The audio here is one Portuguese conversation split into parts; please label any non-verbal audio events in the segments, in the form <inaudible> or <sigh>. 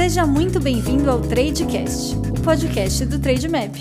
Seja muito bem-vindo ao Tradecast, o podcast do Trademap.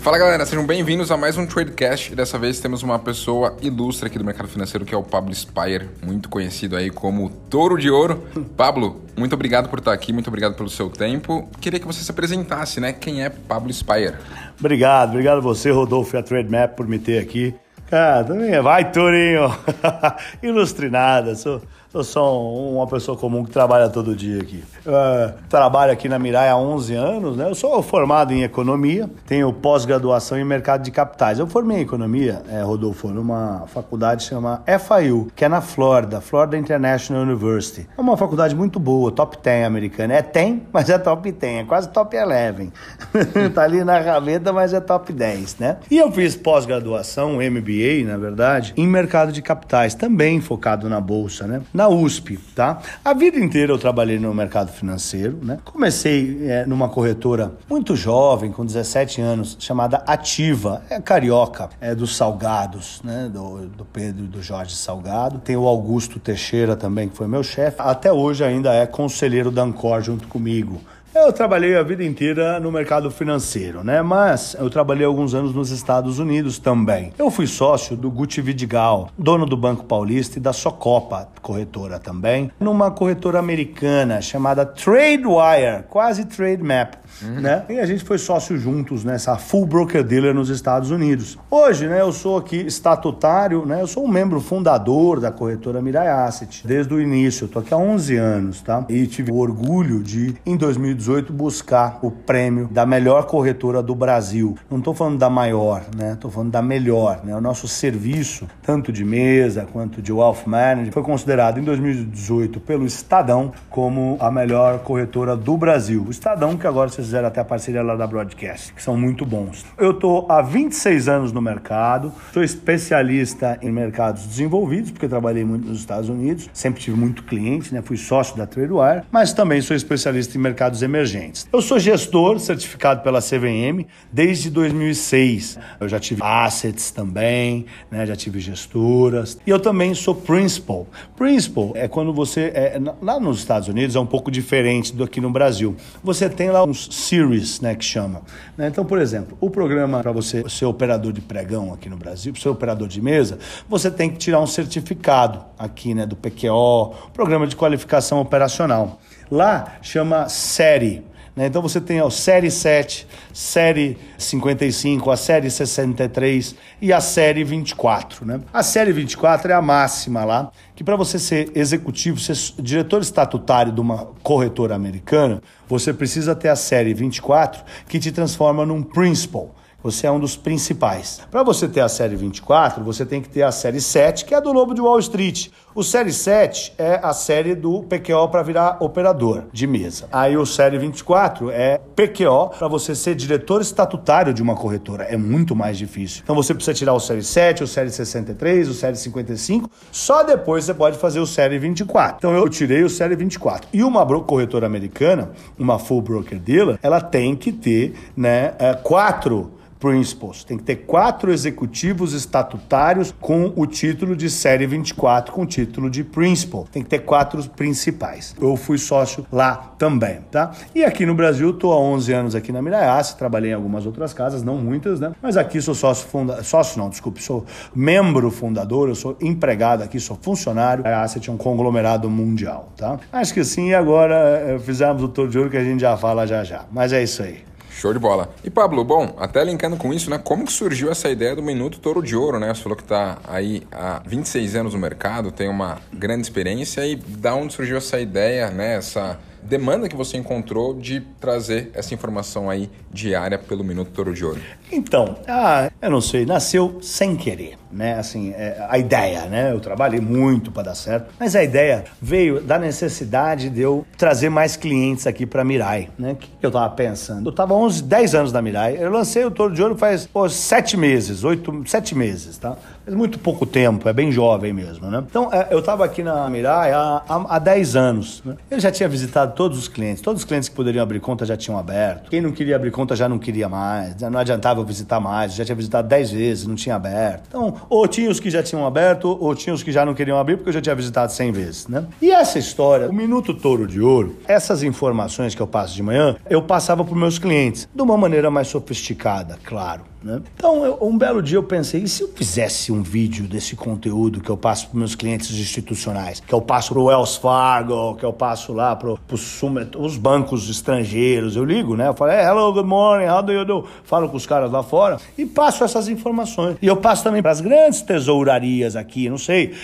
Fala galera, sejam bem-vindos a mais um Tradecast. Dessa vez temos uma pessoa ilustre aqui do mercado financeiro que é o Pablo Spire, muito conhecido aí como Touro de Ouro. Pablo, muito obrigado por estar aqui, muito obrigado pelo seu tempo. Queria que você se apresentasse, né? Quem é Pablo Spire? Obrigado, obrigado a você, Rodolfo e a Trademap por me ter aqui. Cara, também é. Vai, Tourinho! <laughs> Ilustre nada, sou eu sou uma pessoa comum que trabalha todo dia aqui. Uh, trabalho aqui na Mirai há 11 anos, né? Eu sou formado em economia, tenho pós-graduação em mercado de capitais. Eu formei em economia, é, Rodolfo, numa faculdade chamada FIU, que é na Flórida, Florida International University. É uma faculdade muito boa, top 10 americana. É 10, mas é top 10, é quase top 11. <laughs> tá ali na gaveta, mas é top 10, né? E eu fiz pós-graduação, MBA, na verdade, em mercado de capitais, também focado na bolsa, né? Na na USP, tá? A vida inteira eu trabalhei no mercado financeiro, né? Comecei é, numa corretora muito jovem, com 17 anos, chamada Ativa, é carioca, é dos Salgados, né? Do, do Pedro e do Jorge Salgado. Tem o Augusto Teixeira também, que foi meu chefe. Até hoje ainda é conselheiro da Ancor junto comigo. Eu trabalhei a vida inteira no mercado financeiro, né? Mas eu trabalhei alguns anos nos Estados Unidos também. Eu fui sócio do Gucci Vidigal, dono do Banco Paulista e da Socopa, corretora também, numa corretora americana chamada Tradewire, quase Trade Uhum. Né? E a gente foi sócio juntos nessa full broker dealer nos Estados Unidos. Hoje, né, eu sou aqui estatutário, né? Eu sou um membro fundador da corretora Mirai Asset desde o início. Eu tô aqui há 11 anos, tá? E tive o orgulho de em 2018 buscar o prêmio da melhor corretora do Brasil. Não estou falando da maior, né? Tô falando da melhor, né? O nosso serviço, tanto de mesa quanto de wealth management, foi considerado em 2018 pelo Estadão como a melhor corretora do Brasil. O Estadão que agora vocês fizeram até a parceria lá da Broadcast, que são muito bons. Eu tô há 26 anos no mercado, sou especialista em mercados desenvolvidos, porque trabalhei muito nos Estados Unidos, sempre tive muito cliente, né? Fui sócio da Tradewire, mas também sou especialista em mercados emergentes. Eu sou gestor certificado pela CVM desde 2006. Eu já tive assets também, né? Já tive gestoras. E eu também sou principal. Principal é quando você é, lá nos Estados Unidos é um pouco diferente do aqui no Brasil. Você tem lá uns series, né, que chama. Né? Então, por exemplo, o programa para você ser operador de pregão aqui no Brasil, ser operador de mesa, você tem que tirar um certificado aqui, né, do PQO, Programa de Qualificação Operacional. Lá chama série. Né? Então você tem a série 7, série 55, a série 63 e a série 24. Né? A série 24 é a máxima lá, que para você ser executivo, ser diretor estatutário de uma corretora americana, você precisa ter a série 24 que te transforma num principal. Você é um dos principais. Para você ter a série 24, você tem que ter a série 7, que é a do Lobo de Wall Street. O série 7 é a série do PQO para virar operador de mesa. Aí o série 24 é PQO para você ser diretor estatutário de uma corretora. É muito mais difícil. Então você precisa tirar o série 7, o série 63, o série 55. Só depois você pode fazer o série 24. Então eu tirei o série 24. E uma corretora americana, uma full broker dealer, ela tem que ter, né, é, quatro principals. Tem que ter quatro executivos estatutários com o título de série 24, com o título de principal. Tem que ter quatro principais. Eu fui sócio lá também, tá? E aqui no Brasil, estou há 11 anos aqui na Miraiace, trabalhei em algumas outras casas, não muitas, né? Mas aqui sou sócio funda... sócio não, desculpe, sou membro fundador, eu sou empregado aqui, sou funcionário. A Asset é um conglomerado mundial, tá? Acho que sim, agora eh, fizemos o tour de ouro que a gente já fala já já. Mas é isso aí. Show de bola. E Pablo, bom, até linkando com isso, né? Como que surgiu essa ideia do Minuto Touro de Ouro, né? Você falou que está aí há 26 anos no mercado, tem uma grande experiência e da onde surgiu essa ideia, né? Essa demanda que você encontrou de trazer essa informação aí diária pelo Minuto Toro de Ouro? Então, ah, eu não sei, nasceu sem querer, né? Assim, é, a ideia, né? Eu trabalhei muito para dar certo, mas a ideia veio da necessidade de eu trazer mais clientes aqui para Mirai, né? O que eu tava pensando? Eu tava 11, 10 anos na Mirai, eu lancei o Toro de Ouro faz pô, 7 meses, 8, 7 meses, tá? Faz muito pouco tempo, é bem jovem mesmo, né? Então, é, eu tava aqui na Mirai há, há, há 10 anos, né? Eu já tinha visitado todos os clientes. Todos os clientes que poderiam abrir conta já tinham aberto. Quem não queria abrir conta já não queria mais. Não adiantava eu visitar mais. Já tinha visitado 10 vezes, não tinha aberto. Então, ou tinha os que já tinham aberto, ou tinha os que já não queriam abrir, porque eu já tinha visitado 100 vezes, né? E essa história, o Minuto Touro de Ouro, essas informações que eu passo de manhã, eu passava para meus clientes. De uma maneira mais sofisticada, claro. Né? Então, eu, um belo dia eu pensei, e se eu fizesse um vídeo desse conteúdo que eu passo para meus clientes institucionais, que eu passo para o Wells Fargo, que eu passo lá para os bancos estrangeiros, eu ligo, né? Eu falo, hey, hello, good morning, how do you do? Falo com os caras lá fora e passo essas informações. E eu passo também para as grandes tesourarias aqui, não sei,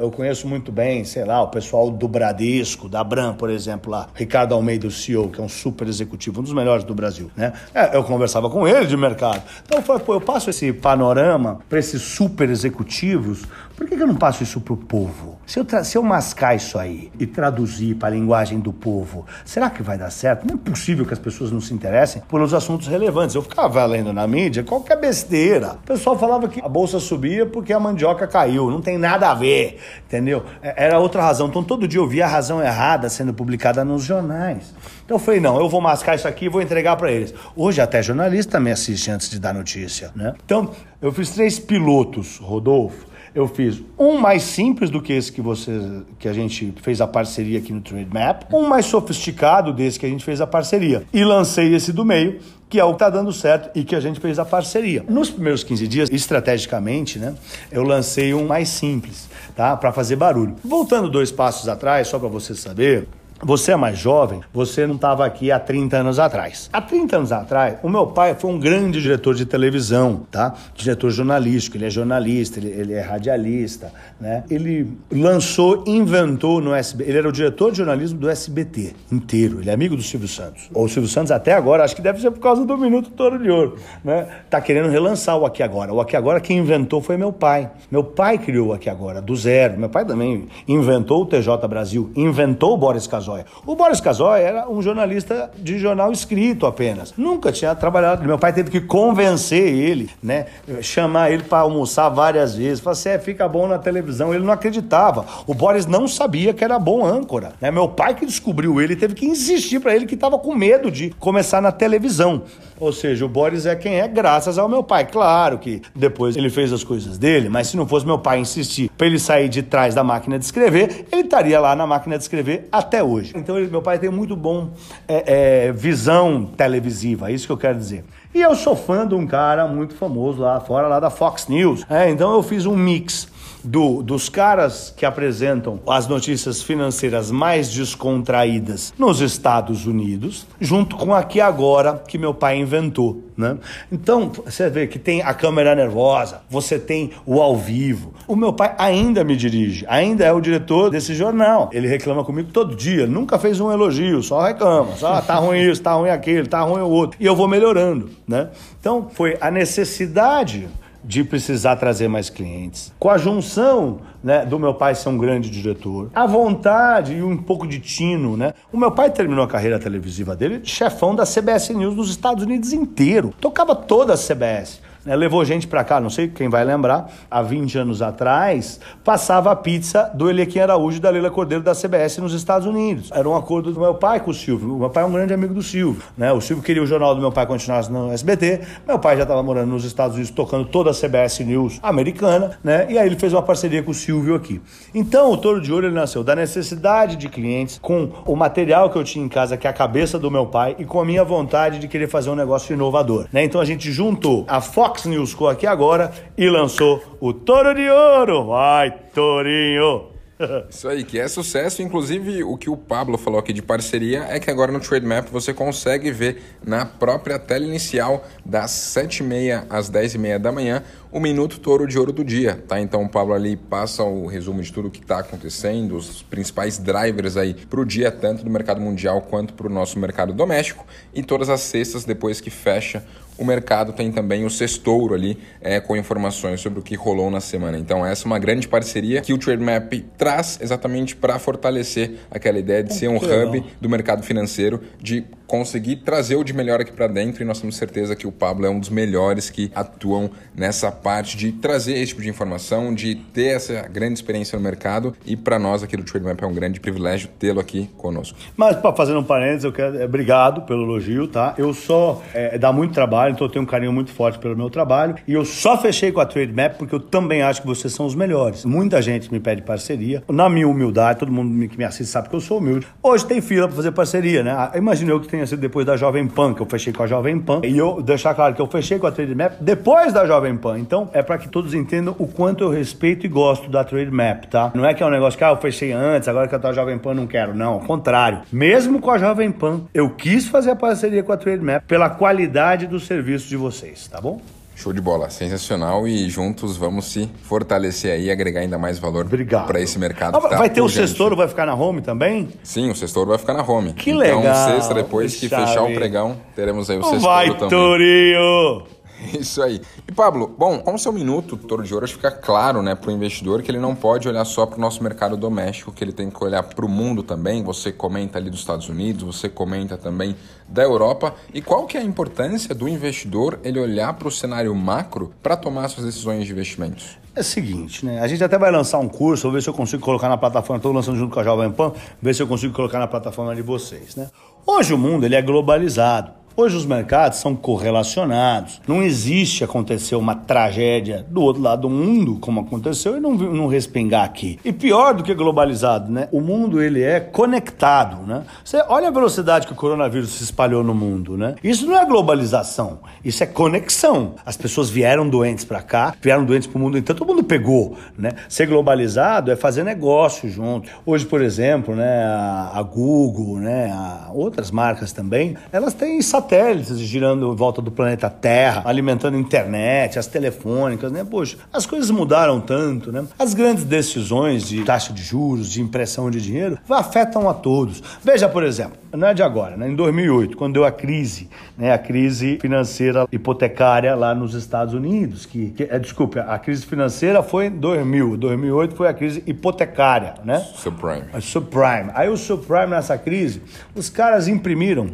eu conheço muito bem, sei lá, o pessoal do Bradesco, da Bram, por exemplo, lá, Ricardo Almeida, o CEO, que é um super executivo, um dos melhores do Brasil, né? É, eu conversava com ele de mercado. Então, falei, pô, eu passo esse panorama para esses super executivos, por que, que eu não passo isso para o povo? Se eu, se eu mascar isso aí e traduzir para a linguagem do povo, será que vai dar certo? Não é possível que as pessoas não se interessem pelos assuntos relevantes. Eu ficava lendo na mídia qualquer besteira. O pessoal falava que a bolsa subia porque a mandioca caiu. Não tem nada a ver, entendeu? É, era outra razão. Então todo dia eu via a razão errada sendo publicada nos jornais. Então eu falei, não, eu vou mascar isso aqui e vou entregar para eles. Hoje até jornalista me assiste antes de dar notícia, né? Então, eu fiz três pilotos, Rodolfo. Eu fiz um mais simples do que esse que você que a gente fez a parceria aqui no Trade Map, um mais sofisticado desse que a gente fez a parceria. E lancei esse do meio, que é o que está dando certo e que a gente fez a parceria. Nos primeiros 15 dias, estrategicamente, né, eu lancei um mais simples, tá? Para fazer barulho. Voltando dois passos atrás, só para você saber, você é mais jovem, você não estava aqui há 30 anos atrás. Há 30 anos atrás, o meu pai foi um grande diretor de televisão, tá? Diretor jornalístico, ele é jornalista, ele, ele é radialista, né? Ele lançou, inventou no SBT, ele era o diretor de jornalismo do SBT inteiro, ele é amigo do Silvio Santos. O Silvio Santos até agora, acho que deve ser por causa do Minuto Toro de Ouro, né? Tá querendo relançar o Aqui Agora. O Aqui Agora quem inventou foi meu pai. Meu pai criou o Aqui Agora, do zero. Meu pai também inventou o TJ Brasil, inventou o Boris Casoy O Boris Casoy era um jornalista de jornal escrito apenas. Nunca tinha trabalhado. Meu pai teve que convencer ele, né? Chamar ele para almoçar várias vezes. Falar assim, é, fica bom na televisão. Ele não acreditava. O Boris não sabia que era bom âncora. Né? Meu pai que descobriu ele teve que insistir para ele que estava com medo de começar na televisão. Ou seja, o Boris é quem é graças ao meu pai. Claro que depois ele fez as coisas dele, mas se não fosse meu pai insistir para ele sair de trás da máquina de escrever, ele estaria lá na máquina de escrever até hoje. Então ele, meu pai tem muito bom é, é, visão televisiva, é isso que eu quero dizer. E eu sou fã de um cara muito famoso lá fora, lá da Fox News. É, então eu fiz um mix do, dos caras que apresentam as notícias financeiras mais descontraídas nos Estados Unidos, junto com aqui agora que meu pai inventou. Né? Então, você vê que tem a câmera nervosa, você tem o ao vivo. O meu pai ainda me dirige, ainda é o diretor desse jornal. Ele reclama comigo todo dia, nunca fez um elogio, só reclama. Só ah, tá ruim isso, tá ruim aquilo, tá ruim o outro. E eu vou melhorando, né? Então, foi a necessidade de precisar trazer mais clientes. Com a junção né, do meu pai ser um grande diretor, a vontade e um pouco de tino, né? O meu pai terminou a carreira televisiva dele chefão da CBS News nos Estados Unidos inteiro. Tocava toda a CBS né, levou gente para cá, não sei quem vai lembrar, há 20 anos atrás, passava a pizza do Elequim Araújo e da Leila Cordeiro da CBS nos Estados Unidos. Era um acordo do meu pai com o Silvio. O meu pai é um grande amigo do Silvio. Né? O Silvio queria o jornal do meu pai continuasse no SBT. Meu pai já estava morando nos Estados Unidos, tocando toda a CBS News americana, né? E aí ele fez uma parceria com o Silvio aqui. Então, o Toro de Ouro ele nasceu da necessidade de clientes, com o material que eu tinha em casa, que é a cabeça do meu pai, e com a minha vontade de querer fazer um negócio inovador. Né? Então a gente juntou a Fox Fox News ficou aqui agora e lançou o Toro de Ouro. Vai, Torinho! <laughs> Isso aí, que é sucesso. Inclusive, o que o Pablo falou aqui de parceria é que agora no Trade Map você consegue ver na própria tela inicial, das 7h30 às 10h30 da manhã, o Minuto Touro de Ouro do dia, tá? Então o Pablo ali passa o resumo de tudo o que está acontecendo, os principais drivers aí para o dia, tanto do mercado mundial quanto para o nosso mercado doméstico. E todas as sextas, depois que fecha o mercado tem também o sextouro ali é, com informações sobre o que rolou na semana. Então essa é uma grande parceria que o Trade Map traz exatamente para fortalecer aquela ideia de ser um hub do mercado financeiro, de conseguir trazer o de melhor aqui para dentro e nós temos certeza que o Pablo é um dos melhores que atuam nessa parte de trazer esse tipo de informação, de ter essa grande experiência no mercado e para nós aqui do TradeMap é um grande privilégio tê-lo aqui conosco. Mas para fazer um parênteses, eu quero é, obrigado pelo elogio, tá? Eu só é, dá muito trabalho, então eu tenho um carinho muito forte pelo meu trabalho e eu só fechei com a TradeMap porque eu também acho que vocês são os melhores. Muita gente me pede parceria. Na minha humildade, todo mundo que me assiste sabe que eu sou humilde. Hoje tem fila para fazer parceria, né? Ah, Imagina eu que tenha sido depois da Jovem Pan, que eu fechei com a Jovem Pan. E eu deixar claro que eu fechei com a TradeMap depois da Jovem Pan. Então, é para que todos entendam o quanto eu respeito e gosto da TradeMap, tá? Não é que é um negócio que ah, eu fechei antes, agora que eu tô a Jovem Pan não quero. Não, ao contrário. Mesmo com a Jovem Pan, eu quis fazer a parceria com a TradeMap pela qualidade do serviço de vocês, tá bom? Show de bola, sensacional e juntos vamos se fortalecer aí e agregar ainda mais valor para esse mercado. Ah, que tá vai ter o sextouro, vai ficar na home também? Sim, o sextouro vai ficar na home. Que então, legal, sexta, depois que Chave. fechar o pregão, teremos aí o sextouro Vai, também. Torinho! <laughs> Isso aí. E Pablo, bom, como seu minuto, Toro de Ouro, acho que fica claro, né, para o investidor que ele não pode olhar só para o nosso mercado doméstico, que ele tem que olhar para o mundo também. Você comenta ali dos Estados Unidos, você comenta também da Europa. E qual que é a importância do investidor ele olhar para o cenário macro para tomar suas decisões de investimentos? É o seguinte, né? A gente até vai lançar um curso, vou ver se eu consigo colocar na plataforma. Estou lançando junto com a Jovem Pan, ver se eu consigo colocar na plataforma de vocês, né? Hoje o mundo ele é globalizado. Hoje os mercados são correlacionados. Não existe acontecer uma tragédia do outro lado do mundo, como aconteceu, e não, não respingar aqui. E pior do que globalizado, né? O mundo ele é conectado, né? Você olha a velocidade que o coronavírus se espalhou no mundo, né? Isso não é globalização, isso é conexão. As pessoas vieram doentes para cá, vieram doentes para o mundo inteiro, todo mundo pegou, né? Ser globalizado é fazer negócio junto. Hoje, por exemplo, né, a, Google, né, a outras marcas também, elas têm satélites girando em volta do planeta Terra, alimentando a internet, as telefônicas, né? Poxa, as coisas mudaram tanto, né? As grandes decisões de taxa de juros, de impressão de dinheiro, afetam a todos. Veja, por exemplo, não é de agora, né? Em 2008, quando deu a crise, né? A crise financeira hipotecária lá nos Estados Unidos, que, que é, desculpe, a crise financeira foi em 2000, 2008 foi a crise hipotecária, né? Subprime. Subprime. Aí o subprime nessa crise, os caras imprimiram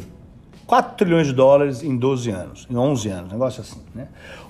4 trilhões de dólares em 12 anos, em 11 anos, negócio assim, né?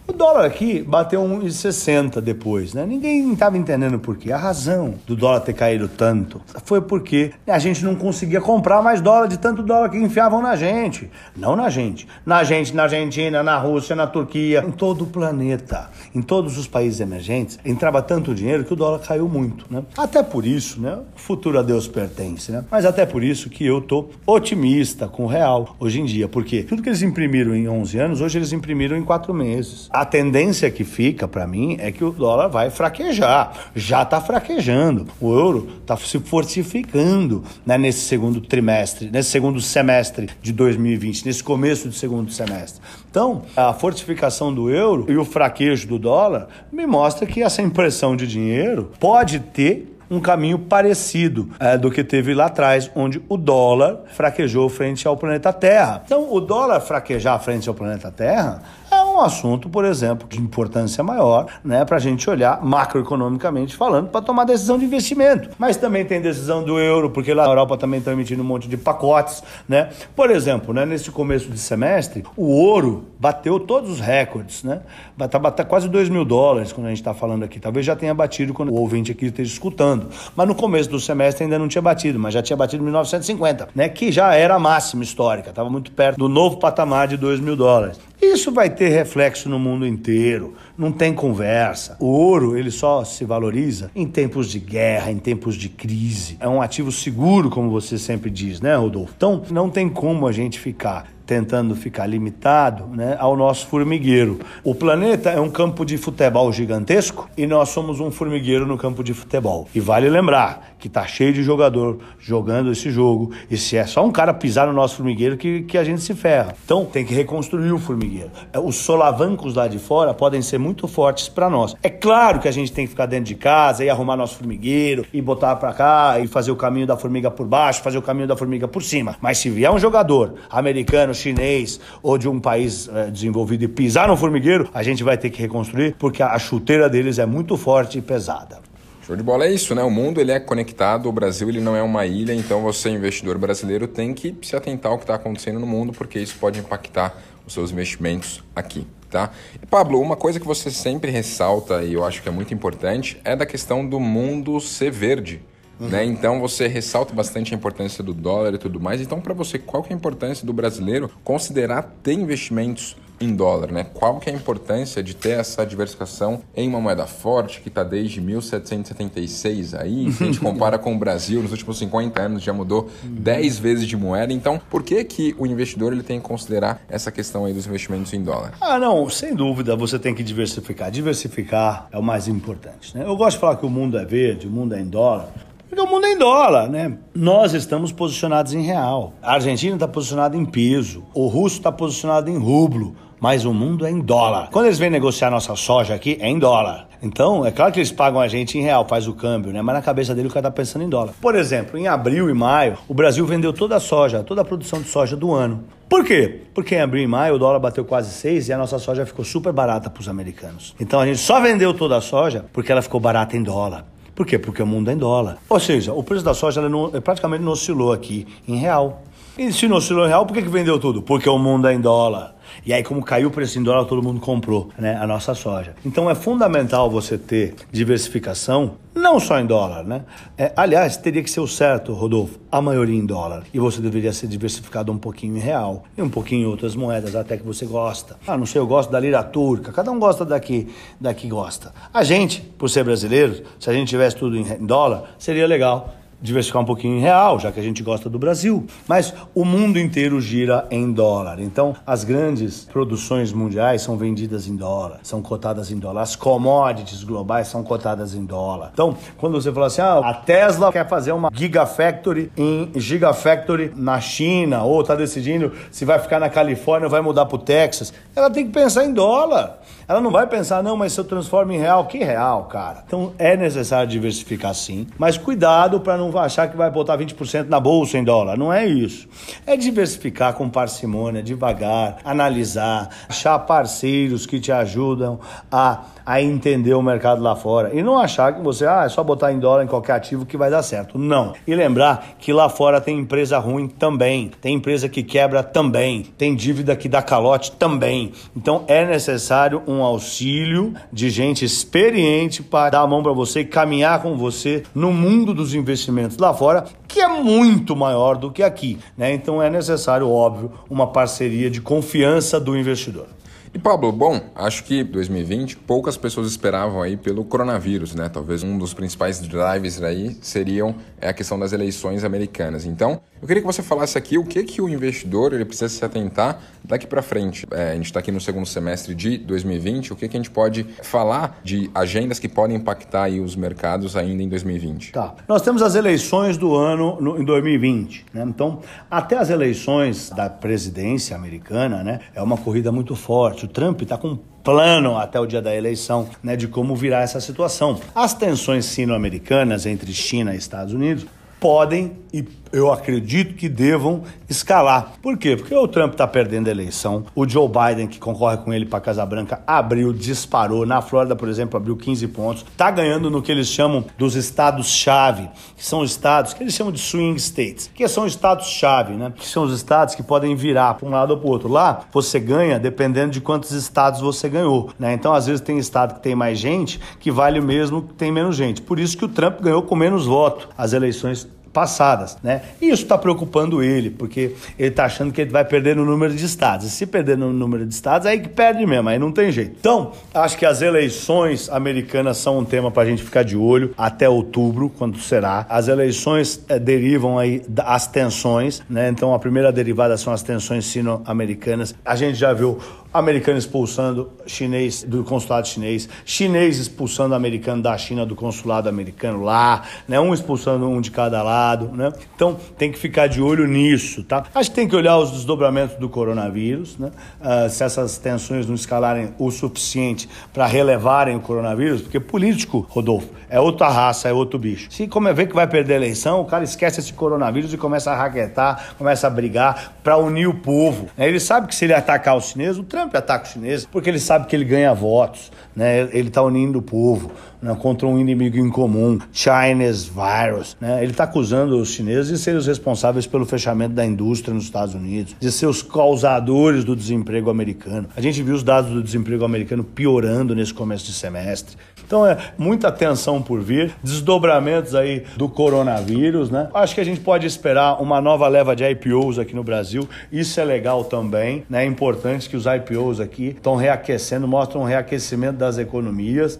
O dólar aqui bateu 1,60 depois, né? Ninguém estava entendendo por quê. A razão do dólar ter caído tanto foi porque a gente não conseguia comprar mais dólar de tanto dólar que enfiavam na gente. Não na gente. Na gente, na Argentina, na Rússia, na Turquia, em todo o planeta. Em todos os países emergentes, entrava tanto dinheiro que o dólar caiu muito, né? Até por isso, né? O futuro a Deus pertence, né? Mas até por isso que eu tô otimista com o real hoje em dia, porque tudo que eles imprimiram em 11 anos, hoje eles imprimiram em 4 meses. A tendência que fica para mim é que o dólar vai fraquejar. Já está fraquejando. O euro está se fortificando né, nesse segundo trimestre, nesse segundo semestre de 2020, nesse começo do segundo semestre. Então, a fortificação do euro e o fraquejo do dólar me mostra que essa impressão de dinheiro pode ter um caminho parecido é, do que teve lá atrás, onde o dólar fraquejou frente ao planeta Terra. Então, o dólar fraquejar frente ao planeta Terra é um assunto, por exemplo, de importância maior, né, para a gente olhar macroeconomicamente falando, para tomar decisão de investimento. Mas também tem decisão do euro, porque lá na Europa também estão emitindo um monte de pacotes, né? Por exemplo, né, nesse começo de semestre, o ouro bateu todos os recordes, né? Tá batendo quase 2 mil dólares quando a gente está falando aqui. Talvez já tenha batido quando o ouvinte aqui esteja escutando. Mas no começo do semestre ainda não tinha batido, mas já tinha batido em 1950, né? Que já era a máxima histórica, estava muito perto do novo patamar de 2 mil dólares. Isso vai ter reflexo no mundo inteiro, não tem conversa. O ouro, ele só se valoriza em tempos de guerra, em tempos de crise. É um ativo seguro, como você sempre diz, né, Rodolfo? Então, não tem como a gente ficar tentando ficar limitado né, ao nosso formigueiro. O planeta é um campo de futebol gigantesco e nós somos um formigueiro no campo de futebol. E vale lembrar que tá cheio de jogador jogando esse jogo e se é só um cara pisar no nosso formigueiro que, que a gente se ferra. Então tem que reconstruir o formigueiro. É, Os solavancos lá de fora podem ser muito fortes para nós. É claro que a gente tem que ficar dentro de casa e arrumar nosso formigueiro e botar para cá e fazer o caminho da formiga por baixo, fazer o caminho da formiga por cima. Mas se vier um jogador americano, chinês ou de um país eh, desenvolvido e pisar no formigueiro, a gente vai ter que reconstruir porque a chuteira deles é muito forte e pesada. Show de bola é isso, né? O mundo ele é conectado, o Brasil ele não é uma ilha, então você investidor brasileiro tem que se atentar ao que está acontecendo no mundo, porque isso pode impactar os seus investimentos aqui, tá? E Pablo, uma coisa que você sempre ressalta e eu acho que é muito importante é da questão do mundo ser verde. Uhum. Né? Então você ressalta bastante a importância do dólar e tudo mais. Então, para você, qual que é a importância do brasileiro considerar ter investimentos em dólar, né? Qual que é a importância de ter essa diversificação em uma moeda forte que está desde 1776 aí, se a gente <laughs> compara com o Brasil, nos últimos 50 anos já mudou 10 vezes de moeda. Então, por que que o investidor ele tem que considerar essa questão aí dos investimentos em dólar? Ah, não, sem dúvida, você tem que diversificar. Diversificar é o mais importante, né? Eu gosto de falar que o mundo é verde, o mundo é em dólar, porque o mundo é em dólar, né? Nós estamos posicionados em real. A Argentina está posicionada em peso. O russo está posicionado em rublo mas o mundo é em dólar. Quando eles vêm negociar nossa soja aqui, é em dólar. Então, é claro que eles pagam a gente em real, faz o câmbio, né? Mas na cabeça dele o cara tá pensando em dólar. Por exemplo, em abril e maio, o Brasil vendeu toda a soja, toda a produção de soja do ano. Por quê? Porque em abril e maio o dólar bateu quase 6 e a nossa soja ficou super barata para os americanos. Então a gente só vendeu toda a soja porque ela ficou barata em dólar. Por quê? Porque o mundo é em dólar. Ou seja, o preço da soja não, praticamente não oscilou aqui em real. E se não oscilou em real, por que, que vendeu tudo? Porque o mundo é em dólar. E aí, como caiu o preço em dólar, todo mundo comprou né, a nossa soja. Então é fundamental você ter diversificação, não só em dólar, né? É, aliás, teria que ser o certo, Rodolfo, a maioria em dólar. E você deveria ser diversificado um pouquinho em real e um pouquinho em outras moedas, até que você gosta. Ah, não sei, eu gosto da lira turca. Cada um gosta daqui, daqui gosta. A gente, por ser brasileiro, se a gente tivesse tudo em dólar, seria legal diversificar um pouquinho em real, já que a gente gosta do Brasil. Mas o mundo inteiro gira em dólar. Então, as grandes produções mundiais são vendidas em dólar, são cotadas em dólar. As commodities globais são cotadas em dólar. Então, quando você fala assim, ah, a Tesla quer fazer uma Gigafactory em Gigafactory na China, ou está decidindo se vai ficar na Califórnia ou vai mudar para o Texas, ela tem que pensar em dólar. Ela não vai pensar, não, mas se eu transformo em real, que real, cara? Então é necessário diversificar sim, mas cuidado para não achar que vai botar 20% na bolsa em dólar. Não é isso. É diversificar com parcimônia, devagar, analisar, achar parceiros que te ajudam a, a entender o mercado lá fora. E não achar que você, ah, é só botar em dólar em qualquer ativo que vai dar certo. Não. E lembrar que lá fora tem empresa ruim também, tem empresa que quebra também, tem dívida que dá calote também. Então é necessário um auxílio de gente experiente para dar a mão para você e caminhar com você no mundo dos investimentos lá fora, que é muito maior do que aqui. Né? Então é necessário, óbvio, uma parceria de confiança do investidor. E Pablo, bom, acho que 2020 poucas pessoas esperavam aí pelo coronavírus, né? Talvez um dos principais drivers aí seriam é a questão das eleições americanas. Então, eu queria que você falasse aqui o que que o investidor ele precisa se atentar daqui para frente. É, a gente está aqui no segundo semestre de 2020. O que que a gente pode falar de agendas que podem impactar aí os mercados ainda em 2020? Tá. Nós temos as eleições do ano no, em 2020, né? Então, até as eleições da presidência americana, né? É uma corrida muito forte o Trump está com um plano até o dia da eleição né, de como virar essa situação. As tensões sino-americanas entre China e Estados Unidos podem e eu acredito que devam escalar. Por quê? Porque o Trump está perdendo a eleição, o Joe Biden, que concorre com ele para Casa Branca, abriu, disparou. Na Flórida, por exemplo, abriu 15 pontos. Está ganhando no que eles chamam dos estados-chave, que são estados que eles chamam de swing states, que são estados-chave, né? Que são os estados que podem virar para um lado ou para o outro. Lá, você ganha dependendo de quantos estados você ganhou, né? Então, às vezes, tem estado que tem mais gente que vale o mesmo que tem menos gente. Por isso que o Trump ganhou com menos voto as eleições passadas, né? E isso está preocupando ele, porque ele está achando que ele vai perder no número de estados. E se perder no número de estados, aí que perde mesmo, aí não tem jeito. Então, acho que as eleições americanas são um tema para a gente ficar de olho até outubro, quando será. As eleições é, derivam aí das tensões, né? Então, a primeira derivada são as tensões sino-americanas. A gente já viu americano expulsando chinês do consulado chinês, chinês expulsando americano da China do consulado americano lá, né? Um expulsando um de cada lado, né? Então tem que ficar de olho nisso, tá? Acho que tem que olhar os desdobramentos do coronavírus, né? Uh, se essas tensões não escalarem o suficiente para relevarem o coronavírus, porque político, Rodolfo, é outra raça, é outro bicho. Se como é ver que vai perder a eleição, o cara esquece esse coronavírus e começa a raquetar, começa a brigar para unir o povo. Ele sabe que se ele atacar os chineses, o Trump Trump ataca os chineses porque ele sabe que ele ganha votos, né? Ele está unindo o povo né, contra um inimigo em comum, Chinese virus. Né? Ele está acusando os chineses de serem os responsáveis pelo fechamento da indústria nos Estados Unidos, de ser os causadores do desemprego americano. A gente viu os dados do desemprego americano piorando nesse começo de semestre. Então é muita atenção por vir, desdobramentos aí do coronavírus, né? Acho que a gente pode esperar uma nova leva de IPOs aqui no Brasil. Isso é legal também, né? É importante que os IPOs aqui estão reaquecendo, mostram um reaquecimento das economias.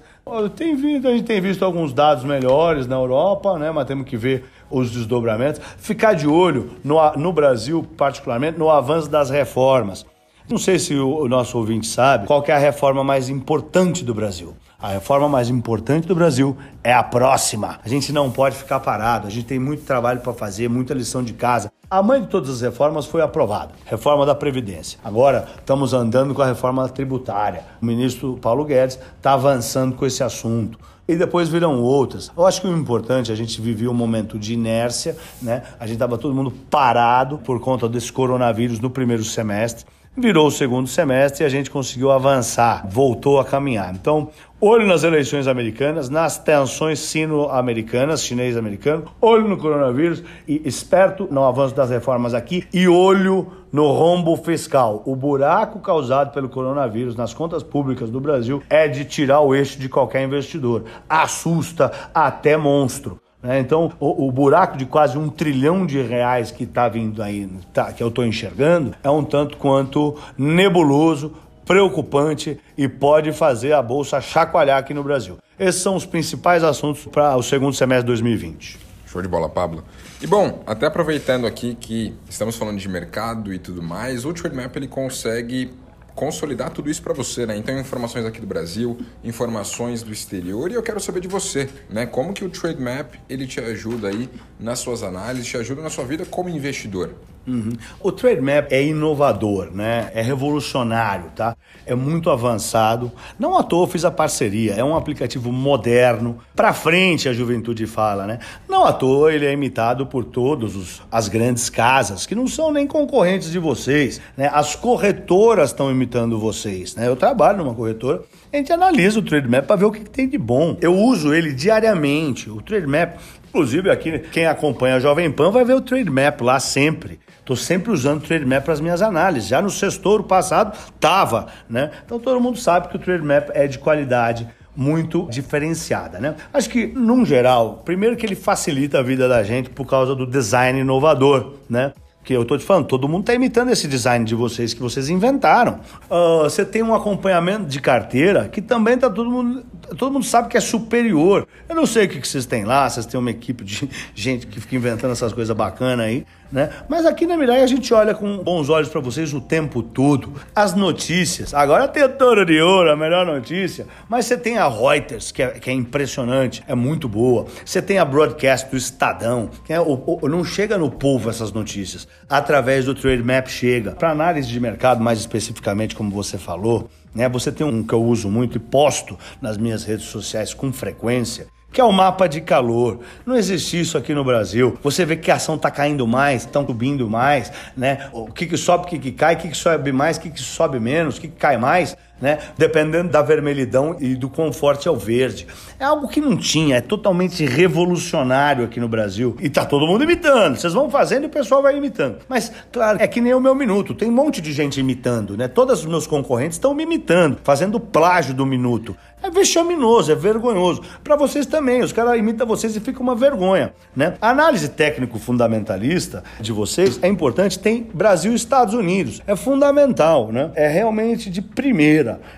Tem vindo, a gente tem visto alguns dados melhores na Europa, né? Mas temos que ver os desdobramentos. Ficar de olho no, no Brasil, particularmente, no avanço das reformas. Não sei se o nosso ouvinte sabe qual é a reforma mais importante do Brasil. A reforma mais importante do Brasil é a próxima. A gente não pode ficar parado, a gente tem muito trabalho para fazer, muita lição de casa. A mãe de todas as reformas foi aprovada, reforma da Previdência. Agora estamos andando com a reforma tributária. O ministro Paulo Guedes está avançando com esse assunto e depois virão outras. Eu acho que o importante, a gente vivia um momento de inércia, né? A gente estava todo mundo parado por conta desse coronavírus no primeiro semestre. Virou o segundo semestre e a gente conseguiu avançar, voltou a caminhar. Então, olho nas eleições americanas, nas tensões sino-americanas, chinês-americano, olho no coronavírus e esperto no avanço das reformas aqui e olho no rombo fiscal. O buraco causado pelo coronavírus nas contas públicas do Brasil é de tirar o eixo de qualquer investidor. Assusta até monstro. Né? Então, o, o, buraco de quase um trilhão de reais que está vindo aí, tá, que eu estou enxergando, é um tanto quanto nebuloso, preocupante e pode fazer a bolsa chacoalhar aqui no Brasil. Esses são os principais assuntos para o segundo semestre de 2020. Show de bola, Pablo. E bom, até aproveitando aqui que estamos falando de mercado e tudo mais, o Trademap ele consegue consolidar tudo isso para você, né? Então, informações aqui do Brasil, informações do exterior, e eu quero saber de você, né? Como que o Trade Map ele te ajuda aí nas suas análises, te ajuda na sua vida como investidor? Uhum. O Trade Map é inovador, né? É revolucionário, tá? É muito avançado. Não à toa fiz a parceria. É um aplicativo moderno, para frente a juventude fala, né? Não à toa ele é imitado por todas as grandes casas que não são nem concorrentes de vocês, né? As corretoras estão imitando vocês, né? Eu trabalho numa corretora a gente analisa o Trade Map para ver o que, que, tem de bom. Eu uso ele diariamente. O Trade Map, inclusive aqui, quem acompanha a Jovem Pan vai ver o Trade Map lá sempre. Estou sempre usando o Trade Map para as minhas análises. Já no sexto passado, tava, né? Então todo mundo sabe que o Trade Map é de qualidade muito diferenciada, né? Acho que, num geral, primeiro que ele facilita a vida da gente por causa do design inovador, né? Que eu estou te falando, todo mundo está imitando esse design de vocês que vocês inventaram. Uh, você tem um acompanhamento de carteira que também está todo mundo, todo mundo sabe que é superior. Eu não sei o que, que vocês têm lá, vocês têm uma equipe de <laughs> gente que fica inventando essas coisas bacanas aí, né? Mas aqui na Mirai a gente olha com bons olhos para vocês o tempo todo. As notícias, agora tem o Toro de Ouro, a melhor notícia, mas você tem a Reuters, que é, que é impressionante, é muito boa. Você tem a Broadcast do Estadão, que é o, o, não chega no povo essas notícias, através do Trade Map chega. Para análise de mercado, mais especificamente, como você falou, né? Você tem um que eu uso muito e posto nas minhas redes sociais com frequência, que é o mapa de calor. Não existe isso aqui no Brasil. Você vê que a ação está caindo mais, estão subindo mais, né? O que, que sobe, o que, que cai, o que, que sobe mais, o que, que sobe menos, o que, que cai mais né? Dependendo da vermelhidão e do forte é o verde. É algo que não tinha, é totalmente revolucionário aqui no Brasil. E tá todo mundo imitando. Vocês vão fazendo e o pessoal vai imitando. Mas, claro, é que nem o meu minuto. Tem um monte de gente imitando, né? Todos os meus concorrentes estão me imitando, fazendo plágio do minuto. É vexaminoso, é vergonhoso. Para vocês também, os caras imitam vocês e fica uma vergonha, né? A análise técnico-fundamentalista de vocês é importante, tem Brasil e Estados Unidos. É fundamental, né? É realmente de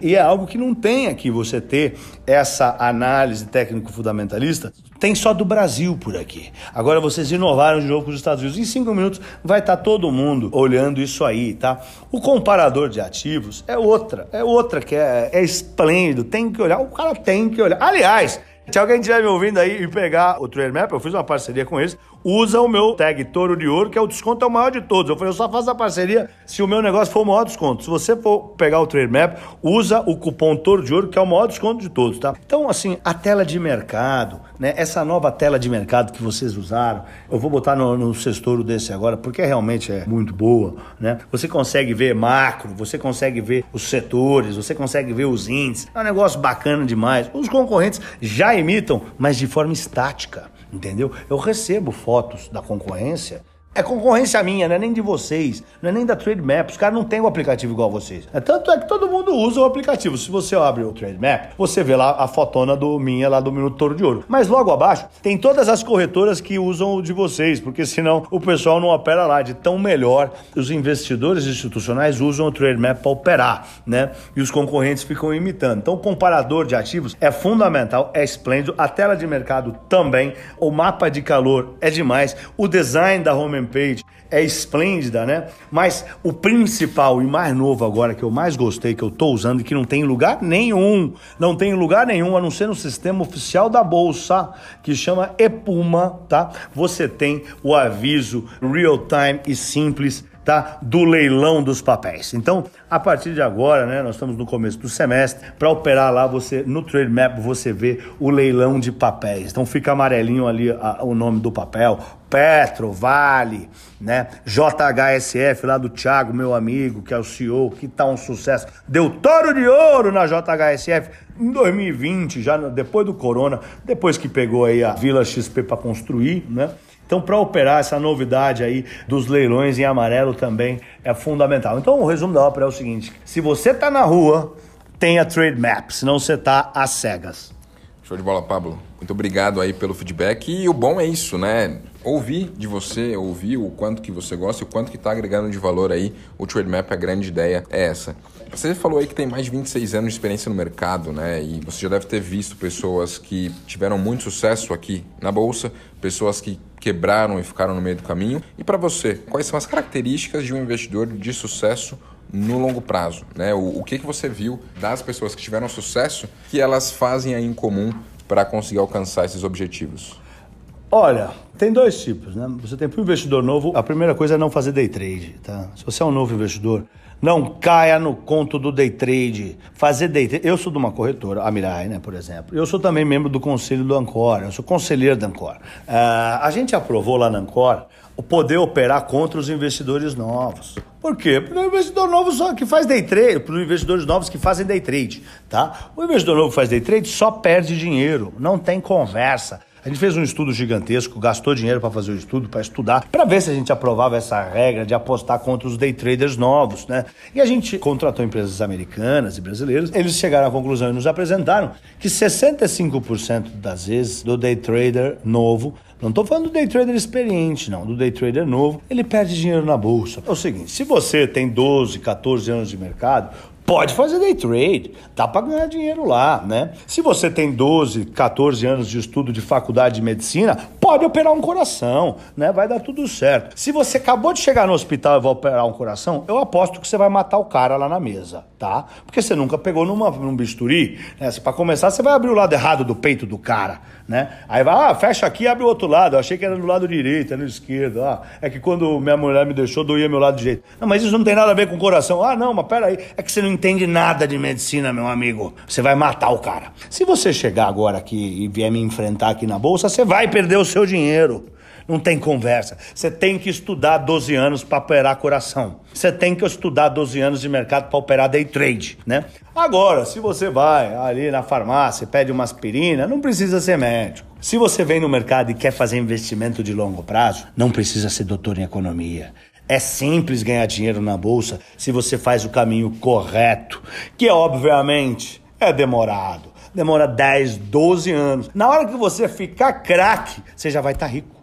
e é algo que não tem aqui você ter essa análise técnico-fundamentalista. Tem só do Brasil por aqui. Agora vocês inovaram de novo com os Estados Unidos. Em cinco minutos vai estar tá todo mundo olhando isso aí, tá? O comparador de ativos é outra, é outra que é, é esplêndido. Tem que olhar, o cara tem que olhar. Aliás, se alguém estiver me ouvindo aí e pegar o Trader Map, eu fiz uma parceria com eles. Usa o meu tag Touro de Ouro, que é o desconto é o maior de todos. Eu falei, eu só faço a parceria se o meu negócio for o maior desconto. Se você for pegar o Trade Map, usa o cupom Touro de Ouro, que é o maior desconto de todos, tá? Então, assim, a tela de mercado, né? Essa nova tela de mercado que vocês usaram, eu vou botar no, no sextouro desse agora, porque realmente é muito boa, né? Você consegue ver macro, você consegue ver os setores, você consegue ver os índices. É um negócio bacana demais. Os concorrentes já imitam, mas de forma estática entendeu? Eu recebo fotos da concorrência é concorrência minha, não é nem de vocês, não é nem da Trade Map. Os caras não têm o aplicativo igual vocês. É, tanto é que todo mundo usa o aplicativo. Se você abre o Trade Map, você vê lá a fotona do minha lá do Minuto Touro de Ouro. Mas logo abaixo tem todas as corretoras que usam o de vocês, porque senão o pessoal não opera lá. De tão melhor, os investidores institucionais usam o Trade Map para operar, né? E os concorrentes ficam imitando. Então o comparador de ativos é fundamental, é esplêndido. A tela de mercado também. O mapa de calor é demais. O design da home page é esplêndida, né? Mas o principal e mais novo agora, que eu mais gostei, que eu tô usando e que não tem lugar nenhum, não tem lugar nenhum, a não ser no sistema oficial da Bolsa, que chama Epuma, tá? Você tem o aviso real time e simples tá? do leilão dos papéis. Então, a partir de agora, né, nós estamos no começo do semestre, para operar lá, você no Trade Map você vê o leilão de papéis. Então fica amarelinho ali a, o nome do papel, Petro, Vale, né? JHSF lá do Thiago, meu amigo, que é o CEO, que tá um sucesso. Deu touro de ouro na JHSF em 2020, já depois do corona, depois que pegou aí a Vila XP para construir, né? Então, para operar essa novidade aí dos leilões em amarelo também é fundamental. Então, o resumo da ópera é o seguinte: se você está na rua, tenha trade map, senão você está às cegas. Show de bola, Pablo. Muito obrigado aí pelo feedback. E o bom é isso, né? Ouvir de você, ouvir o quanto que você gosta o quanto que está agregando de valor aí. O Trade Map, a grande ideia é essa. Você falou aí que tem mais de 26 anos de experiência no mercado, né? E você já deve ter visto pessoas que tiveram muito sucesso aqui na Bolsa, pessoas que quebraram e ficaram no meio do caminho. E para você, quais são as características de um investidor de sucesso no longo prazo? Né? O, o que, que você viu das pessoas que tiveram sucesso que elas fazem aí em comum para conseguir alcançar esses objetivos? Olha, tem dois tipos, né? Você tem para o investidor novo, a primeira coisa é não fazer day trade, tá? Se você é um novo investidor, não caia no conto do day trade. Fazer day trade. Eu sou de uma corretora, a Mirai, né, por exemplo. Eu sou também membro do conselho do Ancor. Eu sou conselheiro da Ancor. Uh, a gente aprovou lá na Ancor o poder operar contra os investidores novos. Por quê? Porque o investidor novo só que faz day trade, para os investidores novos que fazem day trade, tá? O investidor novo que faz day trade só perde dinheiro, não tem conversa. A gente fez um estudo gigantesco, gastou dinheiro para fazer o estudo, para estudar, para ver se a gente aprovava essa regra de apostar contra os day traders novos, né? E a gente contratou empresas americanas e brasileiras. Eles chegaram à conclusão e nos apresentaram que 65% das vezes do day trader novo não estou falando do day trader experiente, não. Do day trader novo, ele perde dinheiro na bolsa. É o seguinte: se você tem 12, 14 anos de mercado, Pode fazer day trade, dá para ganhar dinheiro lá, né? Se você tem 12, 14 anos de estudo de faculdade de medicina, pode operar um coração, né? Vai dar tudo certo. Se você acabou de chegar no hospital e vai operar um coração, eu aposto que você vai matar o cara lá na mesa, tá? Porque você nunca pegou numa, num bisturi, né? Para começar, você vai abrir o lado errado do peito do cara, né? Aí vai, ah, fecha aqui e abre o outro lado. Eu achei que era do lado direito, era no esquerdo. Ah, é que quando minha mulher me deixou, doía meu lado direito. Não, mas isso não tem nada a ver com o coração. Ah, não, mas peraí, é que você não entende nada de medicina, meu amigo. Você vai matar o cara. Se você chegar agora aqui e vier me enfrentar aqui na bolsa, você vai perder o seu dinheiro. Não tem conversa. Você tem que estudar 12 anos para operar coração. Você tem que estudar 12 anos de mercado para operar day trade, né? Agora, se você vai ali na farmácia e pede uma aspirina, não precisa ser médico. Se você vem no mercado e quer fazer investimento de longo prazo, não precisa ser doutor em economia. É simples ganhar dinheiro na bolsa se você faz o caminho correto, que obviamente é demorado. Demora 10, 12 anos. Na hora que você ficar craque, você já vai estar tá rico.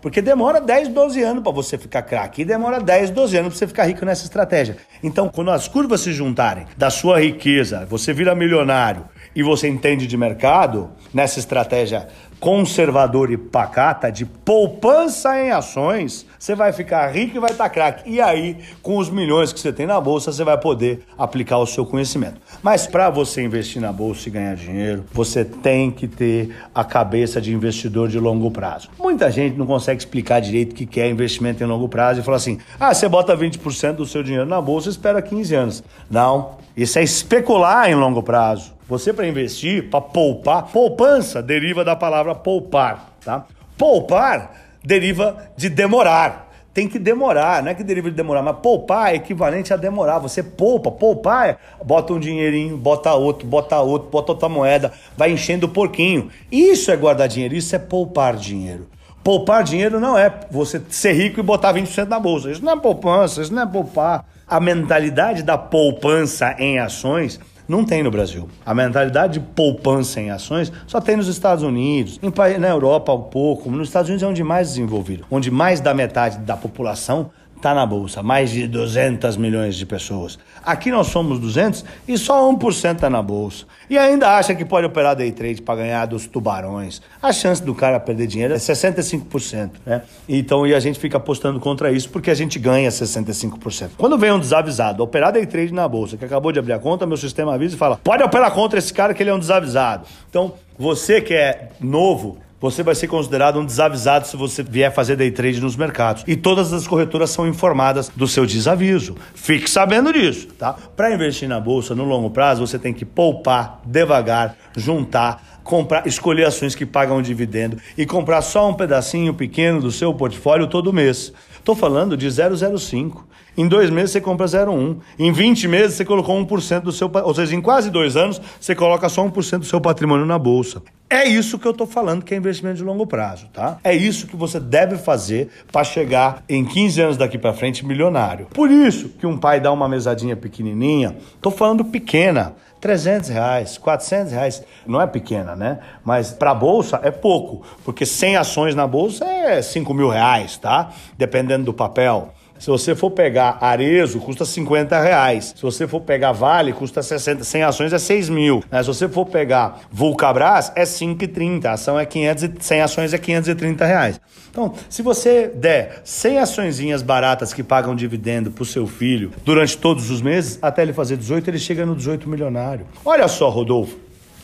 Porque demora 10, 12 anos para você ficar craque e demora 10, 12 anos para você ficar rico nessa estratégia. Então, quando as curvas se juntarem da sua riqueza, você vira milionário e você entende de mercado, nessa estratégia conservadora e pacata de poupança em ações, você vai ficar rico e vai estar tá craque. E aí, com os milhões que você tem na bolsa, você vai poder aplicar o seu conhecimento. Mas para você investir na bolsa e ganhar dinheiro, você tem que ter a cabeça de investidor de longo prazo. Muita gente não consegue explicar direito o que é investimento em longo prazo e fala assim: ah, você bota 20% do seu dinheiro na bolsa e espera 15 anos. Não, isso é especular em longo prazo. Você para investir, para poupar, poupança deriva da palavra poupar, tá? Poupar deriva de demorar. Tem que demorar, não é que deriva de demorar, mas poupar é equivalente a demorar. Você poupa, poupar é bota um dinheirinho, bota outro, bota outro, bota outra moeda, vai enchendo o porquinho. Isso é guardar dinheiro, isso é poupar dinheiro. Poupar dinheiro não é você ser rico e botar 20% na bolsa. Isso não é poupança, isso não é poupar. A mentalidade da poupança em ações não tem no Brasil. A mentalidade de poupança em ações só tem nos Estados Unidos, em, na Europa um pouco. Nos Estados Unidos é onde mais desenvolvido, onde mais da metade da população está na bolsa, mais de 200 milhões de pessoas. Aqui nós somos 200 e só 1% está na bolsa. E ainda acha que pode operar day trade para ganhar dos tubarões. A chance do cara perder dinheiro é 65%, né? Então, e a gente fica apostando contra isso porque a gente ganha 65%. Quando vem um desavisado operar day trade na bolsa, que acabou de abrir a conta, meu sistema avisa e fala: "Pode operar contra esse cara que ele é um desavisado". Então, você que é novo, você vai ser considerado um desavisado se você vier fazer day trade nos mercados. E todas as corretoras são informadas do seu desaviso. Fique sabendo disso, tá? Para investir na bolsa no longo prazo, você tem que poupar devagar, juntar, comprar, escolher ações que pagam dividendo e comprar só um pedacinho pequeno do seu portfólio todo mês. Estou falando de 005. Em dois meses você compra 0,1. Em 20 meses você colocou 1% do seu. Ou seja, em quase dois anos você coloca só 1% do seu patrimônio na bolsa. É isso que eu estou falando que é investimento de longo prazo, tá? É isso que você deve fazer para chegar em 15 anos daqui para frente milionário. Por isso que um pai dá uma mesadinha pequenininha, estou falando pequena, 300 reais, 400 reais, não é pequena, né? Mas para a bolsa é pouco, porque 100 ações na bolsa é 5 mil reais, tá? Dependendo do papel. Se você for pegar Arezo, custa 50 reais. Se você for pegar Vale, custa 60. 100 ações é 6 mil. Né? Se você for pegar Vulcabras, é 5,30. A ação é 500 e 100 ações é 530 reais. Então, se você der 100 açõezinhas baratas que pagam dividendo para o seu filho durante todos os meses, até ele fazer 18, ele chega no 18 milionário. Olha só, Rodolfo.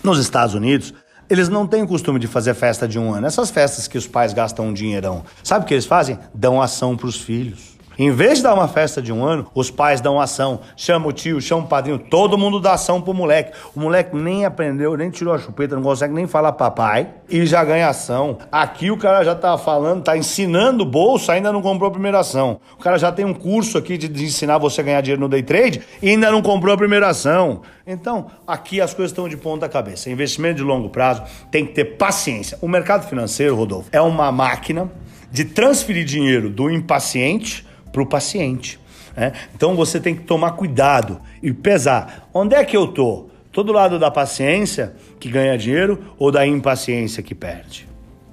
Nos Estados Unidos, eles não têm o costume de fazer festa de um ano. Essas festas que os pais gastam um dinheirão. Sabe o que eles fazem? Dão ação para os filhos. Em vez de dar uma festa de um ano, os pais dão ação. Chama o tio, chama o padrinho, todo mundo dá ação pro moleque. O moleque nem aprendeu, nem tirou a chupeta, não consegue nem falar papai e já ganha ação. Aqui o cara já tá falando, tá ensinando bolsa, ainda não comprou a primeira ação. O cara já tem um curso aqui de, de ensinar você a ganhar dinheiro no day trade e ainda não comprou a primeira ação. Então, aqui as coisas estão de ponta cabeça. Investimento de longo prazo tem que ter paciência. O mercado financeiro, Rodolfo, é uma máquina de transferir dinheiro do impaciente para o paciente. Né? Então você tem que tomar cuidado e pesar. Onde é que eu estou? Todo lado da paciência que ganha dinheiro ou da impaciência que perde?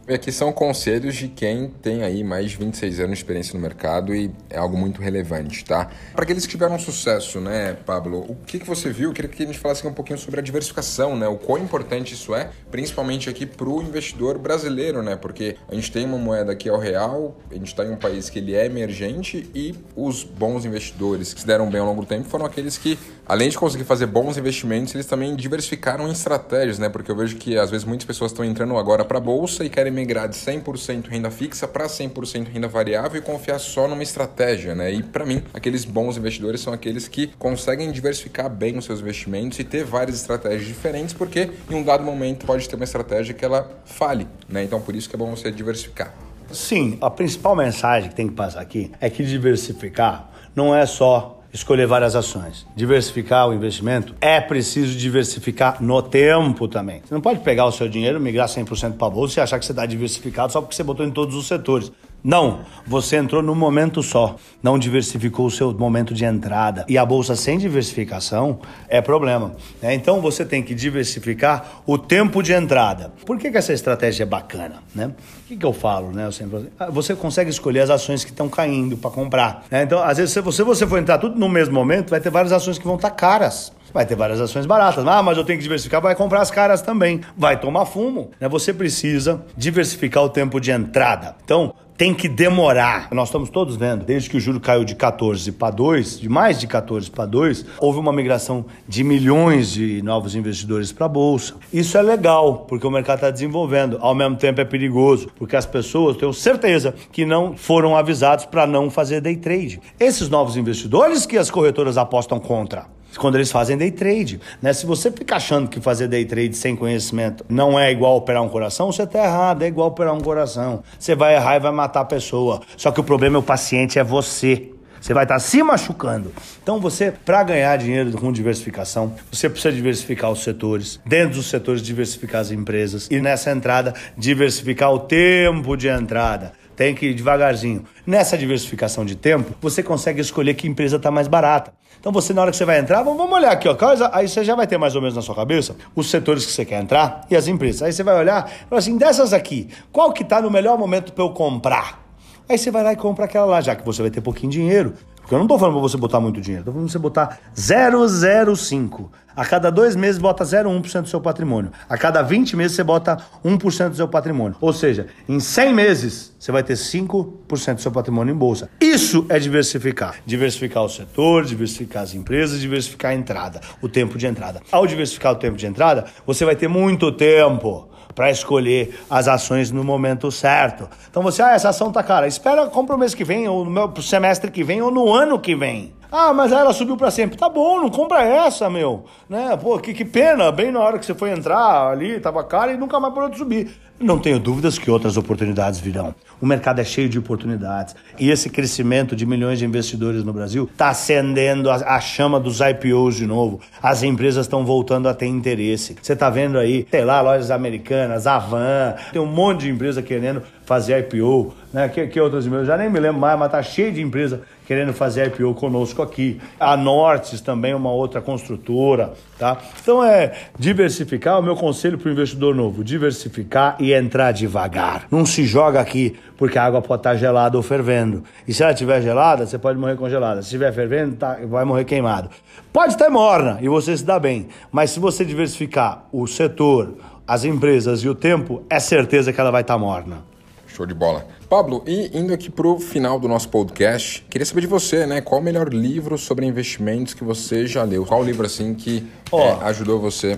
E aqui são conselhos de quem tem aí mais de 26 anos de experiência no mercado e é algo muito relevante, tá? Para aqueles que tiveram sucesso, né, Pablo, o que, que você viu? Eu queria que a gente falasse um pouquinho sobre a diversificação, né? O quão importante isso é, principalmente aqui para o investidor brasileiro, né? Porque a gente tem uma moeda que é o real, a gente está em um país que ele é emergente e os bons investidores que se deram bem ao longo do tempo foram aqueles que, além de conseguir fazer bons investimentos, eles também diversificaram em estratégias, né? Porque eu vejo que às vezes muitas pessoas estão entrando agora para a bolsa e querem migrar de 100% renda fixa para 100% renda variável e confiar só numa estratégia, né? E para mim, aqueles bons investidores são aqueles que conseguem diversificar bem os seus investimentos e ter várias estratégias diferentes, porque em um dado momento pode ter uma estratégia que ela fale, né? Então por isso que é bom você diversificar. Sim, a principal mensagem que tem que passar aqui é que diversificar não é só escolher várias ações. Diversificar o investimento é preciso diversificar no tempo também. Você não pode pegar o seu dinheiro, migrar 100% para bolsa e achar que você está diversificado só porque você botou em todos os setores. Não, você entrou num momento só, não diversificou o seu momento de entrada. E a bolsa sem diversificação é problema. Né? Então você tem que diversificar o tempo de entrada. Por que, que essa estratégia é bacana? Né? O que, que eu falo? Né? Eu sempre... Ah, você consegue escolher as ações que estão caindo para comprar. Né? Então, às vezes, se você, você for entrar tudo no mesmo momento, vai ter várias ações que vão estar tá caras. Vai ter várias ações baratas. Ah, mas eu tenho que diversificar, vai comprar as caras também. Vai tomar fumo. Né? Você precisa diversificar o tempo de entrada. Então, tem que demorar. Nós estamos todos vendo, desde que o juro caiu de 14 para 2, de mais de 14 para 2, houve uma migração de milhões de novos investidores para a bolsa. Isso é legal, porque o mercado está desenvolvendo. Ao mesmo tempo é perigoso, porque as pessoas, tenho certeza, que não foram avisados para não fazer day trade. Esses novos investidores que as corretoras apostam contra quando eles fazem day trade. Né? Se você fica achando que fazer day trade sem conhecimento não é igual operar um coração, você está errado, é igual operar um coração. Você vai errar e vai matar a pessoa. Só que o problema é o paciente, é você. Você vai estar tá se machucando. Então, você, para ganhar dinheiro com diversificação, você precisa diversificar os setores. Dentro dos setores, diversificar as empresas. E nessa entrada, diversificar o tempo de entrada. Tem que ir devagarzinho. Nessa diversificação de tempo, você consegue escolher que empresa está mais barata. Então você, na hora que você vai entrar, vamos olhar aqui, ó. Aí você já vai ter mais ou menos na sua cabeça os setores que você quer entrar e as empresas. Aí você vai olhar e fala assim, dessas aqui, qual que está no melhor momento para eu comprar? Aí você vai lá e compra aquela lá, já que você vai ter pouquinho dinheiro. Porque eu não estou falando para você botar muito dinheiro, estou falando para você botar 0,05. A cada dois meses, bota 0,1% do seu patrimônio. A cada 20 meses, você bota 1% do seu patrimônio. Ou seja, em 100 meses, você vai ter 5% do seu patrimônio em bolsa. Isso é diversificar. Diversificar o setor, diversificar as empresas, diversificar a entrada, o tempo de entrada. Ao diversificar o tempo de entrada, você vai ter muito tempo para escolher as ações no momento certo. Então você, ah, essa ação tá cara, espera o mês que vem, ou no semestre que vem, ou no ano que vem. Ah, mas ela subiu para sempre. Tá bom, não compra essa, meu. Né? Pô, que, que pena, bem na hora que você foi entrar ali, tava cara e nunca mais parou subir. Não tenho dúvidas que outras oportunidades virão. O mercado é cheio de oportunidades. E esse crescimento de milhões de investidores no Brasil está acendendo a, a, chama dos IPOs de novo. As empresas estão voltando a ter interesse. Você está vendo aí, sei lá, lojas americanas, Avan, tem um monte de empresa querendo fazer IPO, né? Que, que outras empresas, já nem me lembro mais, mas tá cheio de empresa querendo fazer IPO conosco aqui. A Nortes também é uma outra construtora, tá? Então é diversificar, o meu conselho para o investidor novo, diversificar e entrar devagar. Não se joga aqui porque a água pode estar gelada ou fervendo. E se ela estiver gelada, você pode morrer congelada. Se estiver fervendo, tá, vai morrer queimado. Pode estar morna e você se dá bem, mas se você diversificar o setor, as empresas e o tempo, é certeza que ela vai estar morna. Show de bola. Pablo, e indo aqui para o final do nosso podcast, queria saber de você, né? Qual o melhor livro sobre investimentos que você já leu? Qual o livro, assim, que oh, é, ajudou você?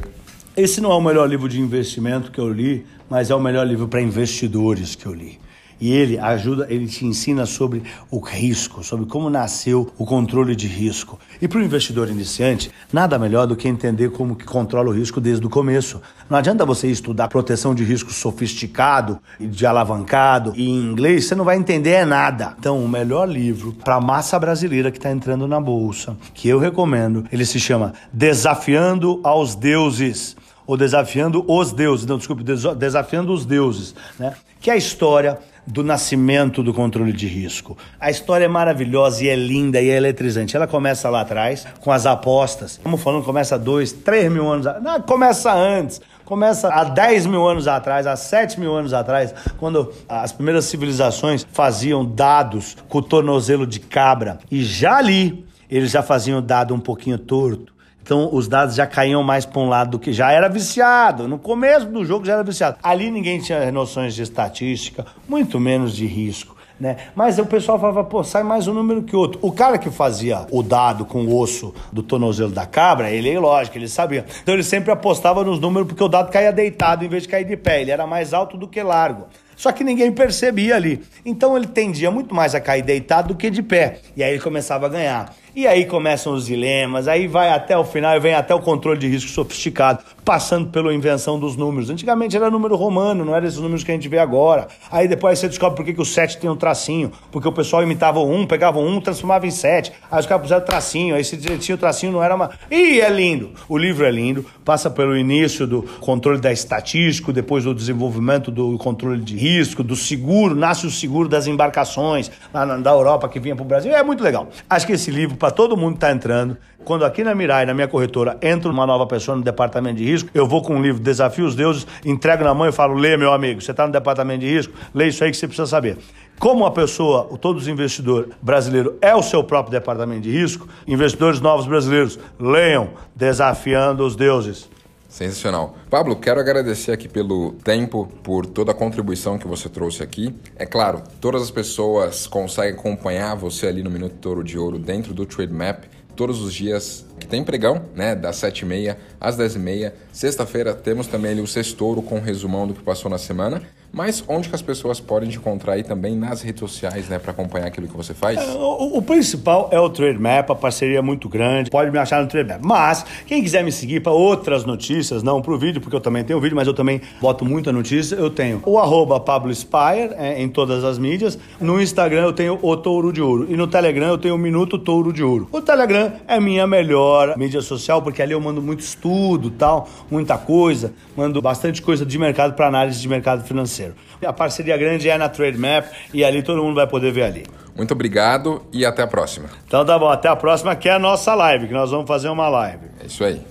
Esse não é o melhor livro de investimento que eu li, mas é o melhor livro para investidores que eu li. E ele ajuda, ele te ensina sobre o risco, sobre como nasceu o controle de risco. E para o investidor iniciante, nada melhor do que entender como que controla o risco desde o começo. Não adianta você estudar proteção de risco sofisticado e de alavancado e em inglês, você não vai entender nada. Então, o melhor livro para a massa brasileira que está entrando na bolsa, que eu recomendo, ele se chama Desafiando aos Deuses ou desafiando os deuses, não, desculpe, desafiando os deuses, né? Que é a história do nascimento do controle de risco. A história é maravilhosa e é linda e é eletrizante. Ela começa lá atrás com as apostas. Estamos falando, começa dois, três mil anos. Não, começa antes. Começa há 10 mil anos atrás, há 7 mil anos atrás, quando as primeiras civilizações faziam dados com o tornozelo de cabra. E já ali, eles já faziam dado um pouquinho torto então os dados já caíam mais para um lado do que já era viciado. No começo do jogo já era viciado. Ali ninguém tinha noções de estatística, muito menos de risco. Né? Mas o pessoal falava, pô, sai mais um número que outro. O cara que fazia o dado com o osso do tornozelo da cabra, ele é lógico, ele sabia. Então ele sempre apostava nos números porque o dado caía deitado em vez de cair de pé. Ele era mais alto do que largo. Só que ninguém percebia ali. Então ele tendia muito mais a cair deitado do que de pé. E aí ele começava a ganhar. E aí começam os dilemas, aí vai até o final e vem até o controle de risco sofisticado, passando pela invenção dos números. Antigamente era número romano, não era esses números que a gente vê agora. Aí depois você descobre por que, que o 7 tem um tracinho, porque o pessoal imitava o 1, pegava o 1, transformava em 7. Aí os caras puseram tracinho, aí se tinha o tracinho não era uma. Ih, é lindo! O livro é lindo, passa pelo início do controle da estatística, depois do desenvolvimento do controle de risco, do seguro, nasce o seguro das embarcações lá na, da Europa que vinha para o Brasil. É muito legal. Acho que esse livro para todo mundo que está entrando, Quando aqui na Mirai, na minha corretora, entra uma nova pessoa no departamento de risco, eu vou com um livro Desafio os Deuses, entrego na mão e falo: lê, meu amigo, você está no departamento de risco, lê isso aí que você precisa saber. Como a pessoa, todos os investidores brasileiros, é o seu próprio departamento de risco, investidores novos brasileiros, leiam Desafiando os Deuses. Sensacional. Pablo, quero agradecer aqui pelo tempo, por toda a contribuição que você trouxe aqui. É claro, todas as pessoas conseguem acompanhar você ali no Minuto Touro de Ouro dentro do Trade Map todos os dias que tem pregão, né? Das 7h30 às 10h30. Sexta-feira temos também ali o Sextouro com um resumão do que passou na semana. Mas onde que as pessoas podem te encontrar aí também nas redes sociais, né, para acompanhar aquilo que você faz? É, o, o, principal é o Trade Map, a parceria é muito grande. Pode me achar no Trade Map. Mas quem quiser me seguir para outras notícias, não para o vídeo, porque eu também tenho vídeo, mas eu também boto muita notícia. Eu tenho o arroba Pablo Spire é, em todas as mídias. No Instagram eu tenho o Touro de Ouro e no Telegram eu tenho o Minuto Touro de Ouro. O Telegram é minha melhor mídia social porque ali eu mando muito estudo, tal, muita coisa, mando bastante coisa de mercado para análise de mercado financeiro. A parceria grande é na Trade Map e ali todo mundo vai poder ver ali. Muito obrigado e até a próxima. Então tá bom, até a próxima que é a nossa live, que nós vamos fazer uma live. É isso aí.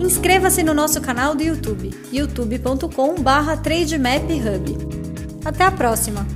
Inscreva-se no nosso canal do YouTube, youtube.com/trademaphub. Até a próxima.